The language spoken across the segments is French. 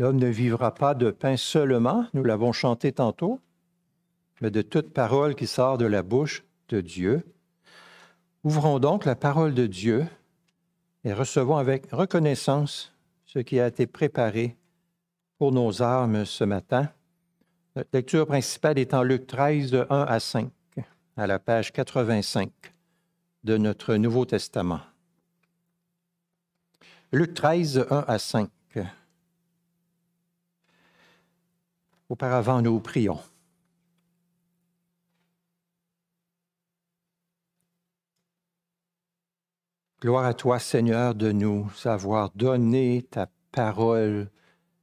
L'homme ne vivra pas de pain seulement, nous l'avons chanté tantôt, mais de toute parole qui sort de la bouche de Dieu. Ouvrons donc la parole de Dieu et recevons avec reconnaissance ce qui a été préparé pour nos âmes ce matin. Notre lecture principale est en Luc 13, de 1 à 5, à la page 85 de notre Nouveau Testament. Luc 13, 1 à 5. Auparavant, nous prions. Gloire à toi, Seigneur, de nous avoir donné ta parole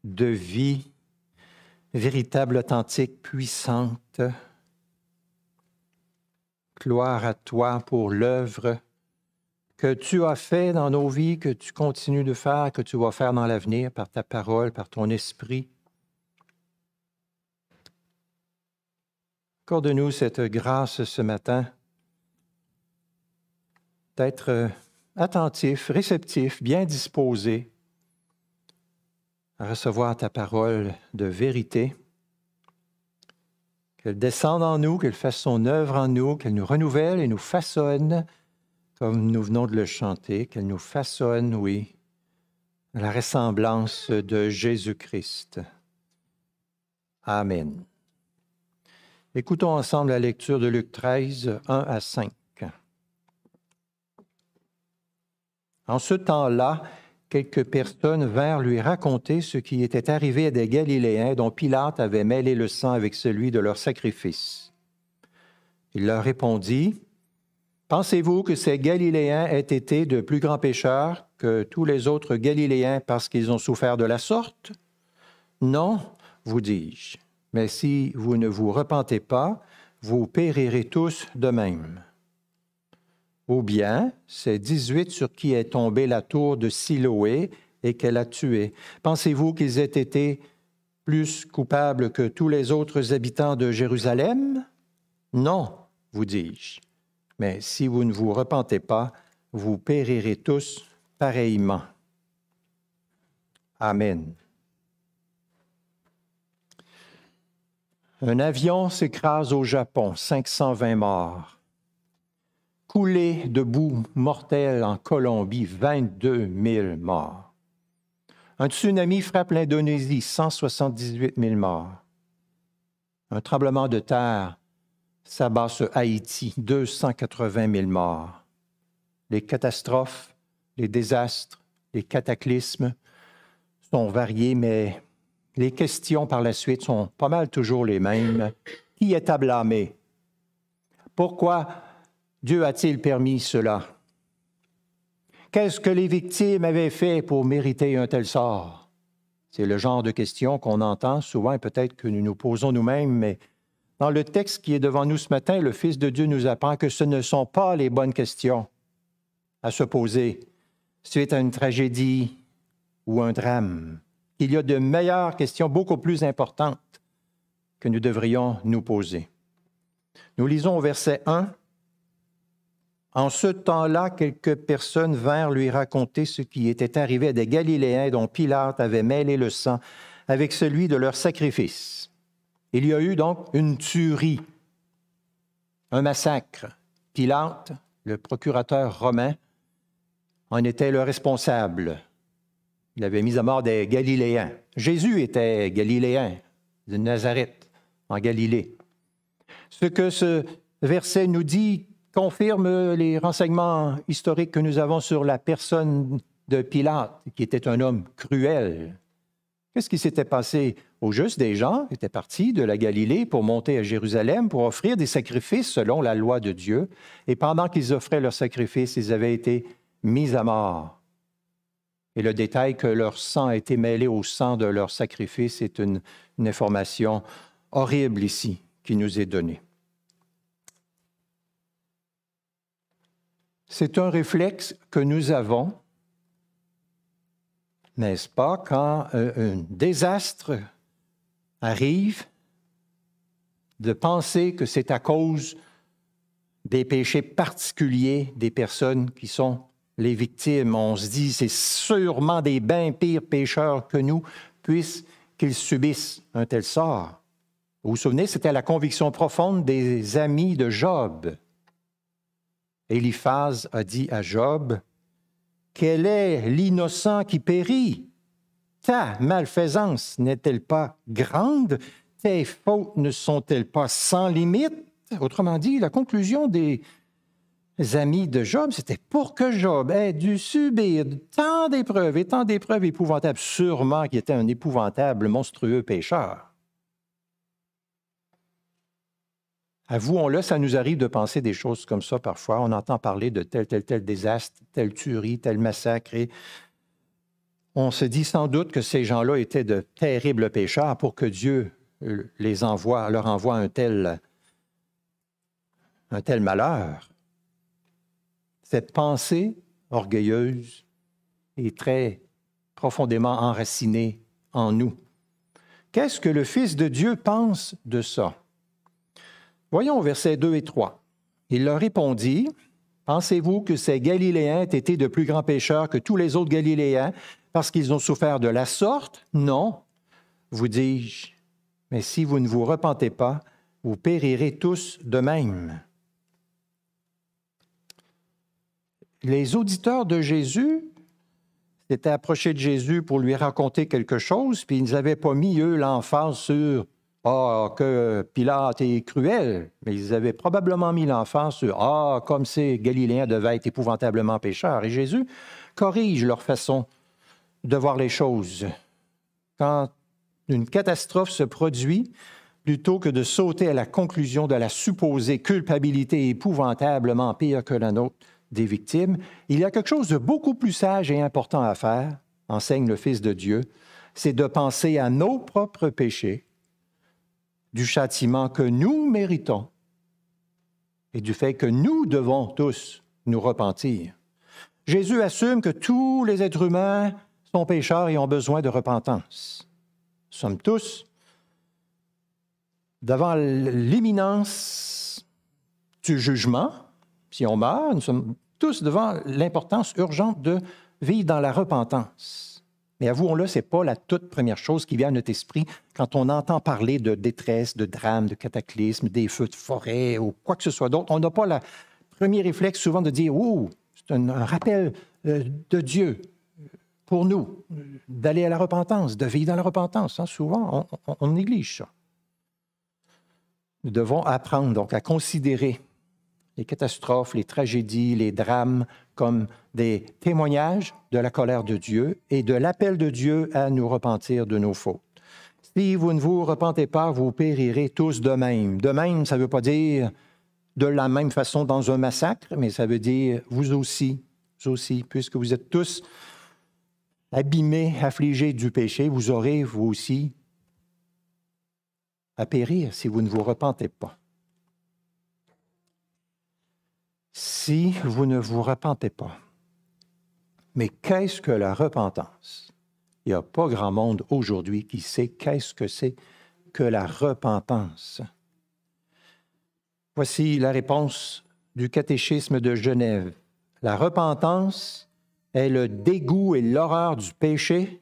de vie, véritable, authentique, puissante. Gloire à toi pour l'œuvre que tu as fait dans nos vies, que tu continues de faire, que tu vas faire dans l'avenir par ta parole, par ton esprit. Accorde-nous cette grâce ce matin d'être euh, attentif, réceptif, bien disposé à recevoir ta parole de vérité, qu'elle descende en nous, qu'elle fasse son œuvre en nous, qu'elle nous renouvelle et nous façonne, comme nous venons de le chanter, qu'elle nous façonne, oui, à la ressemblance de Jésus-Christ. Amen. Écoutons ensemble la lecture de Luc 13, 1 à 5. En ce temps-là, quelques personnes vinrent lui raconter ce qui était arrivé à des Galiléens dont Pilate avait mêlé le sang avec celui de leur sacrifice. Il leur répondit, Pensez-vous que ces Galiléens aient été de plus grands pécheurs que tous les autres Galiléens parce qu'ils ont souffert de la sorte Non, vous dis-je mais si vous ne vous repentez pas, vous périrez tous de même. Ou bien, c'est 18 sur qui est tombée la tour de Siloé et qu'elle a tué. Pensez-vous qu'ils aient été plus coupables que tous les autres habitants de Jérusalem? Non, vous dis-je. Mais si vous ne vous repentez pas, vous périrez tous pareillement. Amen. Un avion s'écrase au Japon, 520 morts. Coulée de boue mortelle en Colombie, 22 000 morts. Un tsunami frappe l'Indonésie, 178 000 morts. Un tremblement de terre s'abat sur Haïti, 280 000 morts. Les catastrophes, les désastres, les cataclysmes sont variés, mais les questions par la suite sont pas mal toujours les mêmes. Qui est à blâmer? Pourquoi Dieu a-t-il permis cela? Qu'est-ce que les victimes avaient fait pour mériter un tel sort? C'est le genre de questions qu'on entend souvent et peut-être que nous nous posons nous-mêmes, mais dans le texte qui est devant nous ce matin, le Fils de Dieu nous apprend que ce ne sont pas les bonnes questions à se poser suite à une tragédie ou un drame qu'il y a de meilleures questions beaucoup plus importantes que nous devrions nous poser. Nous lisons au verset 1. En ce temps-là, quelques personnes vinrent lui raconter ce qui était arrivé à des Galiléens dont Pilate avait mêlé le sang avec celui de leur sacrifice. Il y a eu donc une tuerie, un massacre. Pilate, le procurateur romain, en était le responsable. Il avait mis à mort des Galiléens. Jésus était galiléen, de Nazareth, en Galilée. Ce que ce verset nous dit confirme les renseignements historiques que nous avons sur la personne de Pilate, qui était un homme cruel. Qu'est-ce qui s'était passé? Au juste, des gens étaient partis de la Galilée pour monter à Jérusalem pour offrir des sacrifices selon la loi de Dieu. Et pendant qu'ils offraient leurs sacrifices, ils avaient été mis à mort. Et le détail que leur sang a été mêlé au sang de leur sacrifice est une, information horrible ici qui nous est donnée. C'est un réflexe que nous avons, n'est-ce pas, quand un désastre arrive, de penser que c'est à cause des péchés particuliers des personnes qui sont les victimes. On se dit, c'est sûrement des bien pires pécheurs que nous, puisqu'ils subissent un tel sort. Vous vous souvenez, c'était la conviction profonde des amis de Job. Eliphaz a dit à Job, Quel est l'innocent qui périt? Ta malfaisance n'est-elle pas grande? Tes fautes ne sont-elles pas sans limite Autrement dit, la conclusion des amis de Job, c'était pour que Job ait dû subir tant d'épreuves et tant d'épreuves épouvantables, sûrement qu'il était un épouvantable, monstrueux pécheur. Avouons-le, ça nous arrive de penser des choses comme ça parfois. On entend parler de tel, tel, tel désastre, telle tuerie, tel massacre. Et on se dit sans doute que ces gens-là étaient de terribles pécheurs pour que Dieu les envoie, leur envoie un tel, un tel malheur. Cette pensée orgueilleuse est très profondément enracinée en nous. Qu'est-ce que le Fils de Dieu pense de ça? Voyons versets 2 et 3. Il leur répondit, Pensez-vous que ces Galiléens aient été de plus grands pécheurs que tous les autres Galiléens parce qu'ils ont souffert de la sorte? Non, vous dis-je. Mais si vous ne vous repentez pas, vous périrez tous de même. Les auditeurs de Jésus s'étaient approchés de Jésus pour lui raconter quelque chose, puis ils n'avaient pas mis, eux, l'emphase sur ah, que Pilate est cruel, mais ils avaient probablement mis l'enfant sur Ah, comme ces Galiléens devaient être épouvantablement pécheurs. Et Jésus corrige leur façon de voir les choses. Quand une catastrophe se produit, plutôt que de sauter à la conclusion de la supposée culpabilité épouvantablement pire que la nôtre des victimes, il y a quelque chose de beaucoup plus sage et important à faire, enseigne le Fils de Dieu, c'est de penser à nos propres péchés du châtiment que nous méritons et du fait que nous devons tous nous repentir. Jésus assume que tous les êtres humains sont pécheurs et ont besoin de repentance. Nous sommes tous devant l'imminence du jugement. Si on meurt, nous sommes tous devant l'importance urgente de vivre dans la repentance. Mais avouons-le, ce n'est pas la toute première chose qui vient à notre esprit quand on entend parler de détresse, de drame, de cataclysme, des feux de forêt ou quoi que ce soit d'autre. On n'a pas le premier réflexe souvent de dire Oh, c'est un, rappel euh, de Dieu pour nous d'aller à la repentance, de vivre dans la repentance. Hein. Souvent, on néglige ça. Nous devons apprendre donc à considérer les catastrophes, les tragédies, les drames comme des témoignages de la colère de Dieu et de l'appel de Dieu à nous repentir de nos fautes. Si vous ne vous repentez pas, vous périrez tous de même. De même, ça ne veut pas dire de la même façon dans un massacre, mais ça veut dire vous aussi, vous aussi, puisque vous êtes tous abîmés, affligés du péché, vous aurez, vous aussi, à périr si vous ne vous repentez pas. Si vous ne vous repentez pas. Mais qu'est-ce que la repentance? Il n'y a pas grand monde aujourd'hui qui sait qu'est-ce que c'est que la repentance. Voici la réponse du catéchisme de Genève. La repentance est le dégoût et l'horreur du péché,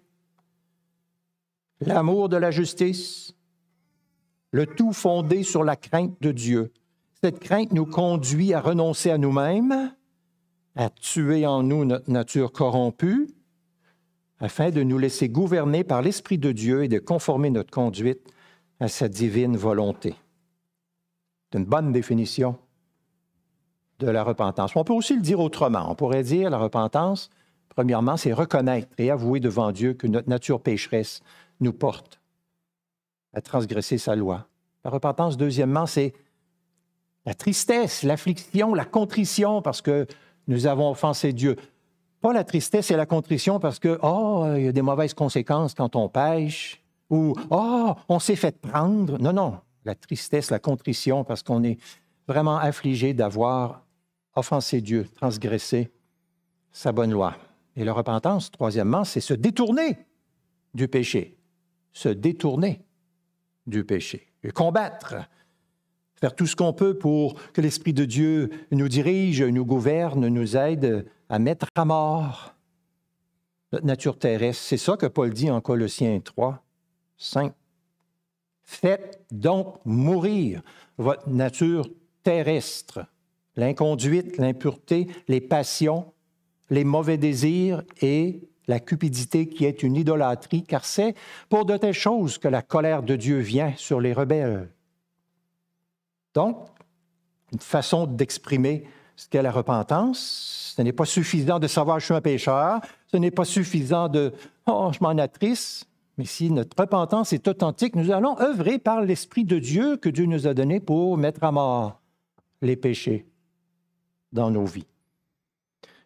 l'amour de la justice, le tout fondé sur la crainte de Dieu, cette crainte nous conduit à renoncer à nous-mêmes, à tuer en nous notre nature corrompue, afin de nous laisser gouverner par l'Esprit de Dieu et de conformer notre conduite à sa divine volonté. C'est une bonne définition de la repentance. On peut aussi le dire autrement. On pourrait dire la repentance, premièrement, c'est reconnaître et avouer devant Dieu que notre nature pécheresse nous porte à transgresser sa loi. La repentance, deuxièmement, c'est la tristesse, l'affliction, la contrition parce que nous avons offensé Dieu. Pas la tristesse et la contrition parce que, oh, il y a des mauvaises conséquences quand on pêche, ou, oh, on s'est fait prendre. Non, non, la tristesse, la contrition parce qu'on est vraiment affligé d'avoir offensé Dieu, transgressé sa bonne loi. Et la repentance, troisièmement, c'est se détourner du péché. Se détourner du péché. Et combattre faire tout ce qu'on peut pour que l'Esprit de Dieu nous dirige, nous gouverne, nous aide à mettre à mort notre nature terrestre. C'est ça que Paul dit en Colossiens 3, 5. Faites donc mourir votre nature terrestre, l'inconduite, l'impureté, les passions, les mauvais désirs et la cupidité qui est une idolâtrie, car c'est pour de telles choses que la colère de Dieu vient sur les rebelles. Donc, une façon d'exprimer ce qu'est la repentance, ce n'est pas suffisant de savoir je suis un pécheur, ce n'est pas suffisant de Oh, je m'en attriste. Mais si notre repentance est authentique, nous allons œuvrer par l'Esprit de Dieu que Dieu nous a donné pour mettre à mort les péchés dans nos vies.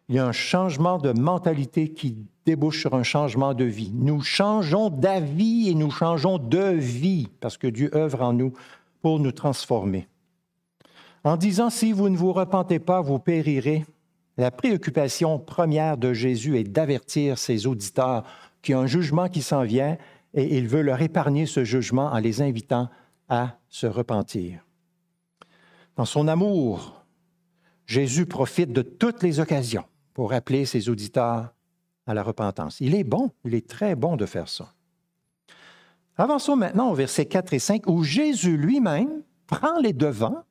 Il y a un changement de mentalité qui débouche sur un changement de vie. Nous changeons d'avis et nous changeons de vie parce que Dieu œuvre en nous pour nous transformer. En disant, si vous ne vous repentez pas, vous périrez, la préoccupation première de Jésus est d'avertir ses auditeurs qu'il y a un jugement qui s'en vient et il veut leur épargner ce jugement en les invitant à se repentir. Dans son amour, Jésus profite de toutes les occasions pour appeler ses auditeurs à la repentance. Il est bon, il est très bon de faire ça. Avançons maintenant au verset 4 et 5 où Jésus lui-même prend les devants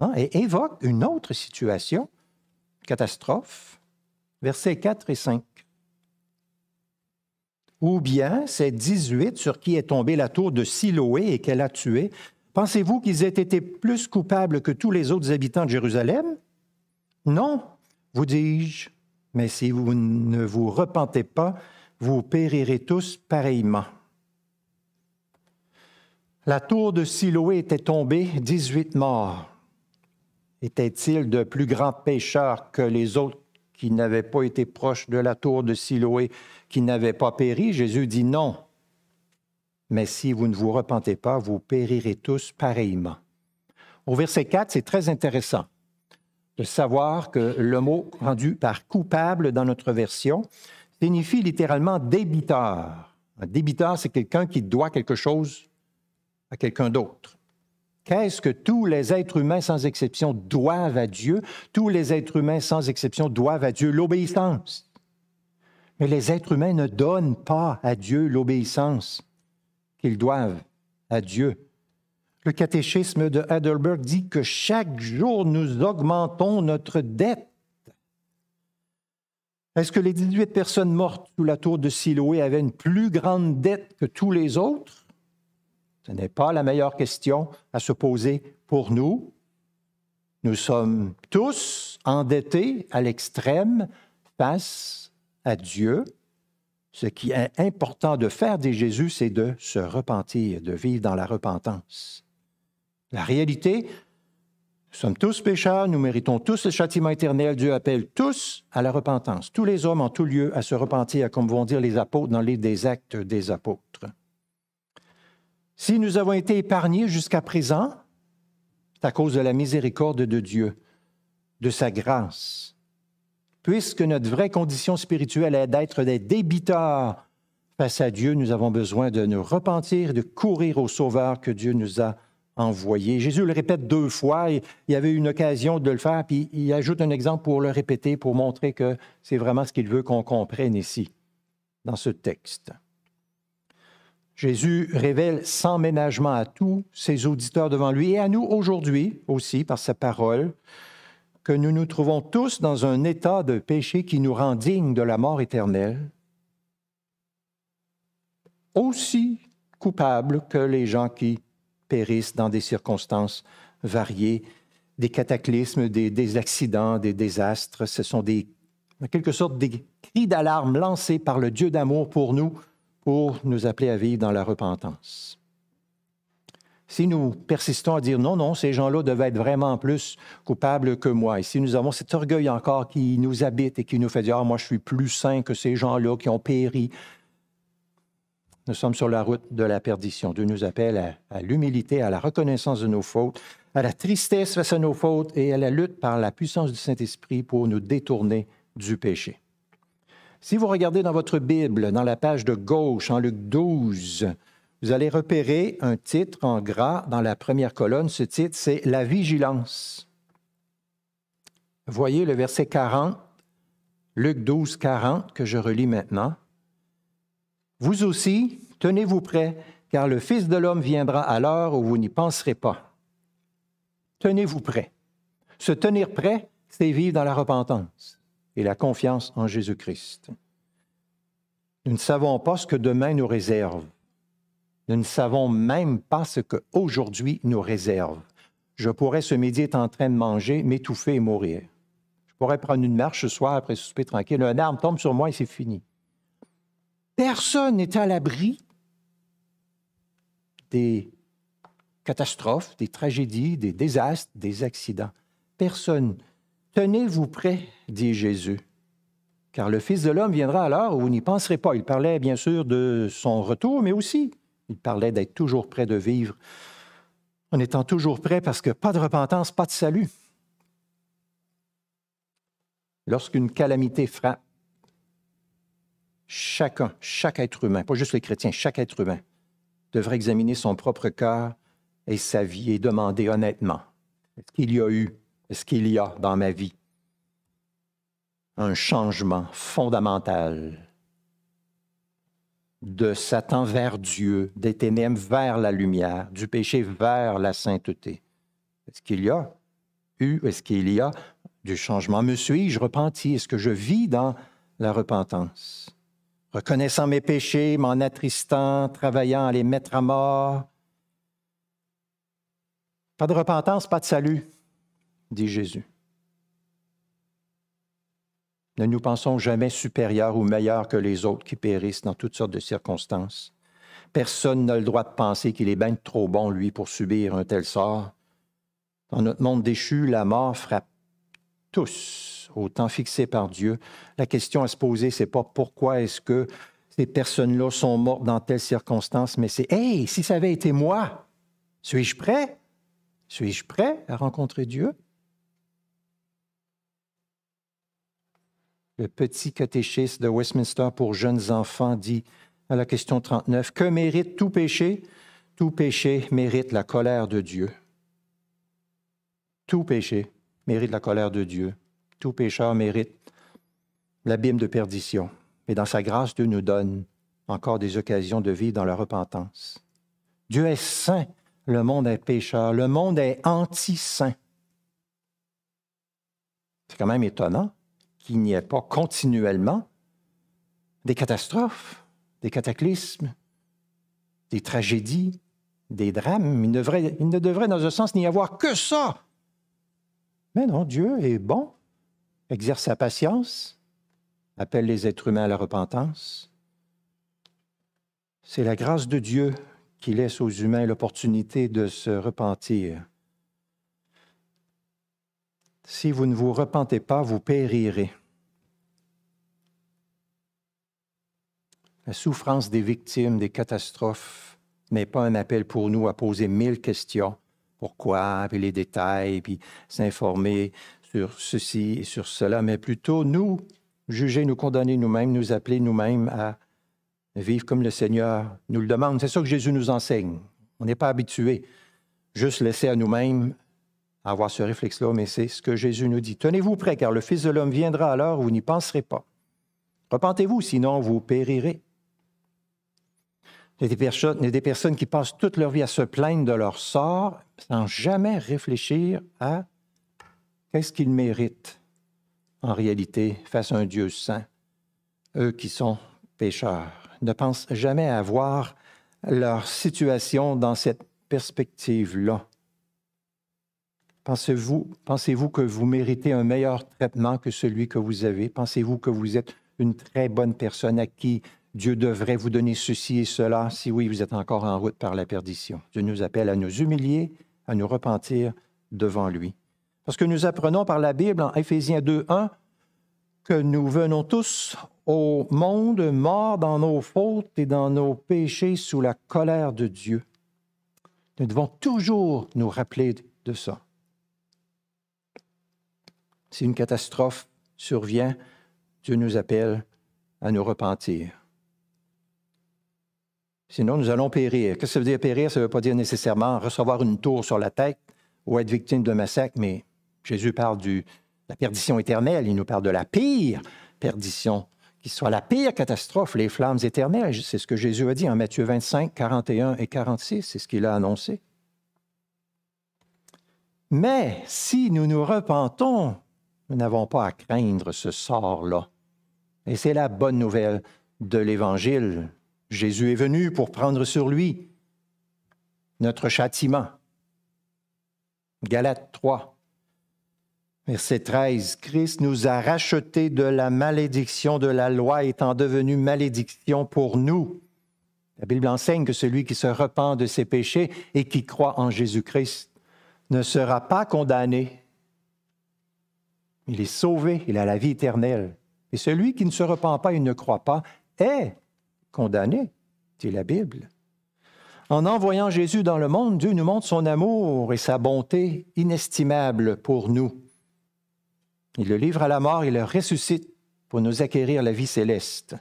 hein, et évoque une autre situation, catastrophe, versets 4 et 5. Ou bien ces 18 sur qui est tombée la tour de Siloé et qu'elle a tué, pensez-vous qu'ils aient été plus coupables que tous les autres habitants de Jérusalem? Non, vous dis-je, mais si vous ne vous repentez pas, vous périrez tous pareillement. La tour de Siloé était tombée, 18 morts. Était-il de plus grands pécheurs que les autres qui n'avaient pas été proches de la tour de Siloé, qui n'avaient pas péri? Jésus dit non. Mais si vous ne vous repentez pas, vous périrez tous pareillement. Au verset 4, c'est très intéressant de savoir que le mot rendu par coupable dans notre version signifie littéralement débiteur. Un débiteur, c'est quelqu'un qui doit quelque chose à quelqu'un d'autre. Qu'est-ce que tous les êtres humains, sans exception, doivent à Dieu? Tous les êtres humains, sans exception, doivent à Dieu l'obéissance. Mais les êtres humains ne donnent pas à Dieu l'obéissance qu'ils doivent à Dieu. Le catéchisme de Heidelberg dit que chaque jour nous augmentons notre dette. Est-ce que les 18 personnes mortes sous la tour de Siloé avaient une plus grande dette que tous les autres? Ce n'est pas la meilleure question à se poser pour nous. Nous sommes tous endettés à l'extrême face à Dieu. Ce qui est important de faire, dit Jésus, c'est de se repentir, de vivre dans la repentance. La réalité, nous sommes tous pécheurs, nous méritons tous le châtiment éternel. Dieu appelle tous à la repentance, tous les hommes en tout lieu à se repentir, comme vont dire les apôtres dans les des actes des apôtres. Si nous avons été épargnés jusqu'à présent, c'est à cause de la miséricorde de Dieu, de sa grâce. Puisque notre vraie condition spirituelle est d'être des débiteurs face à Dieu, nous avons besoin de nous repentir, de courir au Sauveur que Dieu nous a envoyé. Jésus le répète deux fois, il y avait une occasion de le faire, puis il ajoute un exemple pour le répéter, pour montrer que c'est vraiment ce qu'il veut qu'on comprenne ici, dans ce texte. Jésus révèle sans ménagement à tous ses auditeurs devant lui et à nous aujourd'hui aussi par sa parole que nous nous trouvons tous dans un état de péché qui nous rend dignes de la mort éternelle, aussi coupables que les gens qui périssent dans des circonstances variées, des cataclysmes, des, accidents, des désastres. Ce sont en quelque sorte des cris d'alarme lancés par le Dieu d'amour pour nous, pour nous appeler à vivre dans la repentance. Si nous persistons à dire non, non, ces gens-là devaient être vraiment plus coupables que moi, et si nous avons cet orgueil encore qui nous habite et qui nous fait dire, ah, moi je suis plus saint que ces gens-là qui ont péri, nous sommes sur la route de la perdition. Dieu nous appelle à, l'humilité, à la reconnaissance de nos fautes, à la tristesse face à nos fautes et à la lutte par la puissance du Saint-Esprit pour nous détourner du péché. Si vous regardez dans votre Bible, dans la page de gauche, en Luc 12, vous allez repérer un titre en gras dans la première colonne. Ce titre, c'est La vigilance. Voyez le verset 40, Luc 12, 40, que je relis maintenant. Vous aussi, tenez-vous prêts, car le Fils de l'homme viendra à l'heure où vous n'y penserez pas. Tenez-vous prêts. Se tenir prêt, c'est vivre dans la repentance et la confiance en Jésus-Christ. Nous ne savons pas ce que demain nous réserve. Nous ne savons même pas ce qu'aujourd'hui nous réserve. Je pourrais ce midi être en train de manger, m'étouffer et mourir. Je pourrais prendre une marche ce soir après souper tranquille. Un arme tombe sur moi et c'est fini. Personne n'est à l'abri des catastrophes, des tragédies, des désastres, des accidents. Personne. Tenez-vous prêt, dit Jésus, car le Fils de l'homme viendra l'heure où vous n'y penserez pas. Il parlait bien sûr de son retour, mais aussi il parlait d'être toujours prêt de vivre en étant toujours prêt parce que pas de repentance, pas de salut. Lorsqu'une calamité frappe, chacun, chaque être humain, pas juste les chrétiens, chaque être humain devrait examiner son propre cœur et sa vie et demander honnêtement, est-ce qu'il y a eu, est-ce qu'il y a dans ma vie un changement fondamental de Satan vers Dieu, des ténèbres vers la lumière, du péché vers la sainteté. Est-ce qu'il y a eu, est-ce qu'il y a du changement? Me suis-je repenti? Est-ce que je vis dans la repentance? Reconnaissant mes péchés, m'en attristant, travaillant à les mettre à mort. Pas de repentance, pas de salut, dit Jésus. Ne nous pensons jamais supérieurs ou meilleurs que les autres qui périssent dans toutes sortes de circonstances. Personne n'a le droit de penser qu'il est bien trop bon, lui, pour subir un tel sort. Dans notre monde déchu, la mort frappe tous au temps fixé par Dieu. La question à se poser, c'est pas pourquoi est-ce que ces personnes-là sont mortes dans telles circonstances, mais c'est Hey, si ça avait été moi, suis-je prêt? Suis-je prêt à rencontrer Dieu? Le petit catéchisme de Westminster pour jeunes enfants dit à la question 39, Que mérite tout péché? Tout péché mérite la colère de Dieu. Tout péché mérite la colère de Dieu. Tout pécheur mérite l'abîme de perdition. Mais dans sa grâce, Dieu nous donne encore des occasions de vivre dans la repentance. Dieu est saint, le monde est pécheur, le monde est anti-saint. C'est quand même étonnant qu'il n'y ait pas continuellement des catastrophes, des cataclysmes, des tragédies, des drames. Il ne, devrait, dans un sens, n'y avoir que ça. Mais non, Dieu est bon, exerce sa patience, appelle les êtres humains à la repentance. C'est la grâce de Dieu qui laisse aux humains l'opportunité de se repentir. Si vous ne vous repentez pas, vous périrez. La souffrance des victimes des catastrophes n'est pas un appel pour nous à poser mille questions. Pourquoi, puis les détails, puis s'informer sur ceci et sur cela, mais plutôt nous juger, nous condamner nous-mêmes, nous appeler nous-mêmes à vivre comme le Seigneur nous le demande. C'est ça que Jésus nous enseigne. On n'est pas habitué. Juste laisser à nous-mêmes avoir ce réflexe-là, mais c'est ce que Jésus nous dit. Tenez-vous prêts, car le Fils de l'homme viendra à l'heure où vous n'y penserez pas. Repentez-vous, sinon vous périrez. Il y, a des personnes, qui passent toute leur vie à se plaindre de leur sort sans jamais réfléchir à qu'est-ce qu'ils méritent en réalité face à un Dieu saint, eux qui sont pécheurs. Ne pensent jamais à voir leur situation dans cette perspective-là. Pensez-vous pensez que vous méritez un meilleur traitement que celui que vous avez? Pensez-vous que vous êtes une très bonne personne à qui Dieu devrait vous donner ceci et cela? Si oui, vous êtes encore en route par la perdition. Dieu nous appelle à nous humilier, à nous repentir devant lui. Parce que nous apprenons par la Bible en Éphésiens 2.1 que nous venons tous au monde morts dans nos fautes et dans nos péchés sous la colère de Dieu. Nous devons toujours nous rappeler de ça. Si une catastrophe survient, Dieu nous appelle à nous repentir. Sinon, nous allons périr. Qu'est-ce que ça veut dire périr? Ça ne veut pas dire nécessairement recevoir une tour sur la tête ou être victime d'un massacre, mais Jésus parle de la perdition éternelle, il nous parle de la pire perdition qui soit la pire catastrophe, les flammes éternelles. C'est ce que Jésus a dit en Matthieu 25, 41 et 46, c'est ce qu'il a annoncé. Mais si nous nous repentons, nous n'avons pas à craindre ce sort-là. Et c'est la bonne nouvelle de l'Évangile. Jésus est venu pour prendre sur lui notre châtiment. Galates 3, Verset 13, Christ nous a rachetés de la malédiction de la loi étant devenu malédiction pour nous. La Bible enseigne que celui qui se repent de ses péchés et qui croit en Jésus-Christ ne sera pas condamné. Il est sauvé, il a la vie éternelle. Et celui qui ne se repent pas et ne croit pas est condamné, dit la Bible. En envoyant Jésus dans le monde, Dieu nous montre son amour et sa bonté inestimable pour nous. Il le livre à la mort, il le ressuscite pour nous acquérir la vie céleste.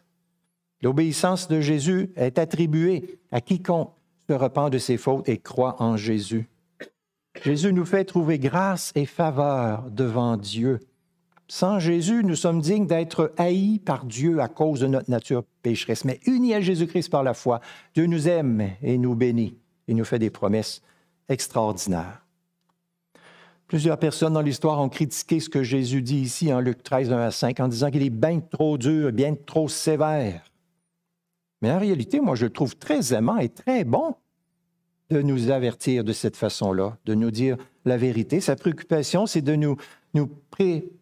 L'obéissance de Jésus est attribuée à quiconque se repent de ses fautes et croit en Jésus. Jésus nous fait trouver grâce et faveur devant Dieu. Sans Jésus, nous sommes dignes d'être haïs par Dieu à cause de notre nature pécheresse. Mais unis à Jésus-Christ par la foi, Dieu nous aime et nous bénit et nous fait des promesses extraordinaires. Plusieurs personnes dans l'histoire ont critiqué ce que Jésus dit ici en Luc 13, 1 à 5, en disant qu'il est bien trop dur, bien trop sévère. Mais en réalité, moi, je le trouve très aimant et très bon de nous avertir de cette façon-là, de nous dire la vérité. Sa préoccupation, c'est de nous, nous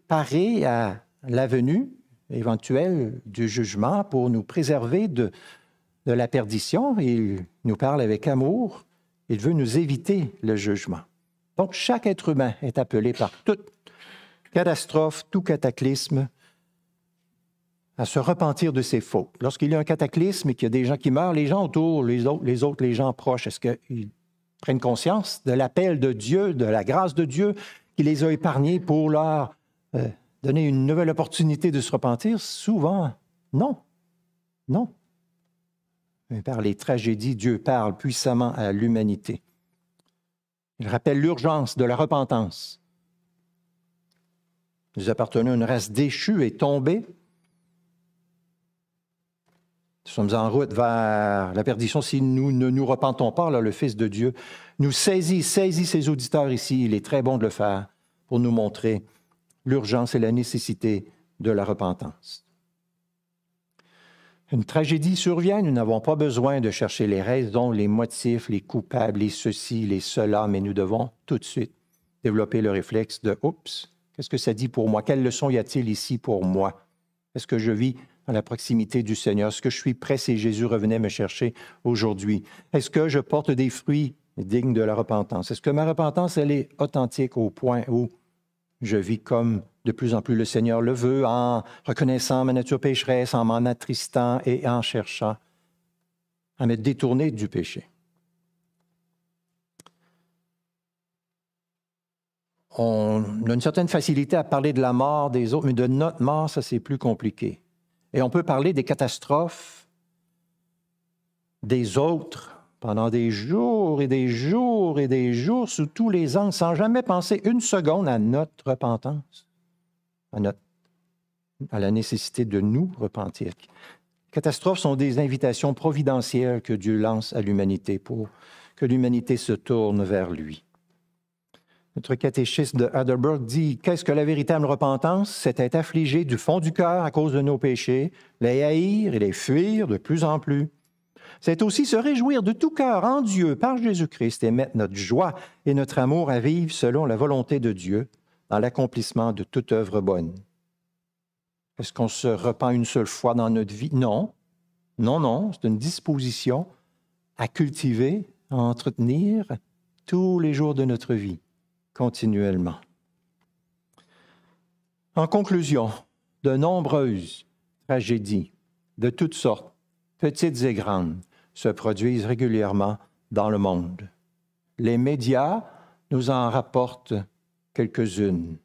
préparer à la venue éventuelle du jugement pour nous préserver de, de la perdition. Il nous parle avec amour. Il veut nous éviter le jugement. Donc, chaque être humain est appelé par toute catastrophe, tout cataclysme, à se repentir de ses fautes. Lorsqu'il y a un cataclysme et qu'il y a des gens qui meurent, les gens autour, autres, les, autres, les gens proches, est-ce qu'ils prennent conscience de l'appel de Dieu, de la grâce de Dieu qui les a épargnés pour leur euh, donner une nouvelle opportunité de se repentir? Souvent, non. Non. Mais par les tragédies, Dieu parle puissamment à l'humanité. Il rappelle l'urgence de la repentance. Nous appartenons à une race déchue et tombée. Nous sommes en route vers la perdition si nous ne nous repentons pas. Là, le Fils de Dieu nous saisit, saisit ses auditeurs ici. Il est très bon de le faire pour nous montrer l'urgence et la nécessité de la repentance. Une tragédie survient, nous n'avons pas besoin de chercher les raisons, les motifs, les coupables, les ceci, les cela, mais nous devons tout de suite développer le réflexe de Oups, qu'est-ce que ça dit pour moi? Quelle leçon y a-t-il ici pour moi? Est-ce que je vis dans la proximité du Seigneur? Est-ce que je suis prêt? Si Jésus revenait me chercher aujourd'hui? Est-ce que je porte des fruits dignes de la repentance? Est-ce que ma repentance, elle est authentique au point où je vis comme de plus en plus le Seigneur le veut, en reconnaissant ma nature pécheresse, en m'en attristant et en cherchant à me détourner du péché. On a une certaine facilité à parler de la mort des autres, mais de notre mort, ça c'est plus compliqué. Et on peut parler des catastrophes des autres pendant des jours et des jours et des jours sous tous les angles sans jamais penser une seconde à notre repentance, à, notre, à la nécessité de nous repentir. Catastrophes sont des invitations providentielles que Dieu lance à l'humanité pour que l'humanité se tourne vers lui. Notre catéchisme de Heidelberg dit Qu'est-ce que la véritable repentance? C'est être affligé du fond du cœur à cause de nos péchés, les haïr et les fuir de plus en plus c'est aussi se réjouir de tout cœur en Dieu par Jésus-Christ et mettre notre joie et notre amour à vivre selon la volonté de Dieu dans l'accomplissement de toute œuvre bonne. Est-ce qu'on se repent une seule fois dans notre vie? Non. Non, non, c'est une disposition à cultiver, à entretenir tous les jours de notre vie, continuellement. En conclusion, de nombreuses tragédies de toutes sortes petites et grandes, se produisent régulièrement dans le monde. Les médias nous en rapportent quelques-unes.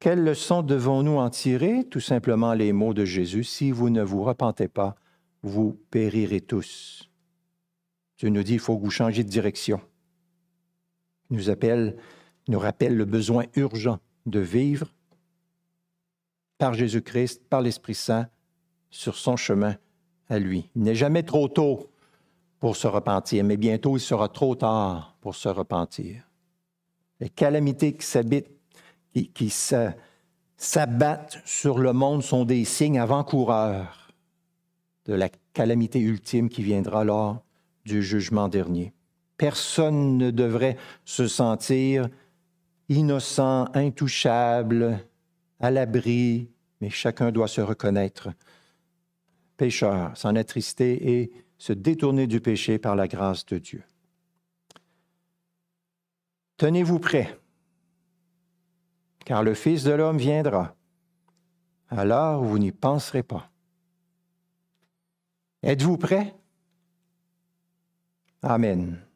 Quelles leçons devons-nous en tirer? Tout simplement les mots de Jésus. Si vous ne vous repentez pas, vous périrez tous. Dieu nous dit, il faut que vous changiez de direction. Il nous appelle, nous rappelle le besoin urgent de vivre par Jésus-Christ, par l'Esprit Saint, sur son chemin à lui. Il n'est jamais trop tôt pour se repentir, mais bientôt il sera trop tard pour se repentir. Les calamités qui qui s'abattent sur le monde sont des signes avant-coureurs de la calamité ultime qui viendra lors du jugement dernier. Personne ne devrait se sentir innocent, intouchable, à l'abri, mais chacun doit se reconnaître pécheur, s'en attrister et se détourner du péché par la grâce de Dieu. Tenez-vous prêts, car le Fils de l'homme viendra. Alors vous n'y penserez pas. Êtes-vous prêts? Amen.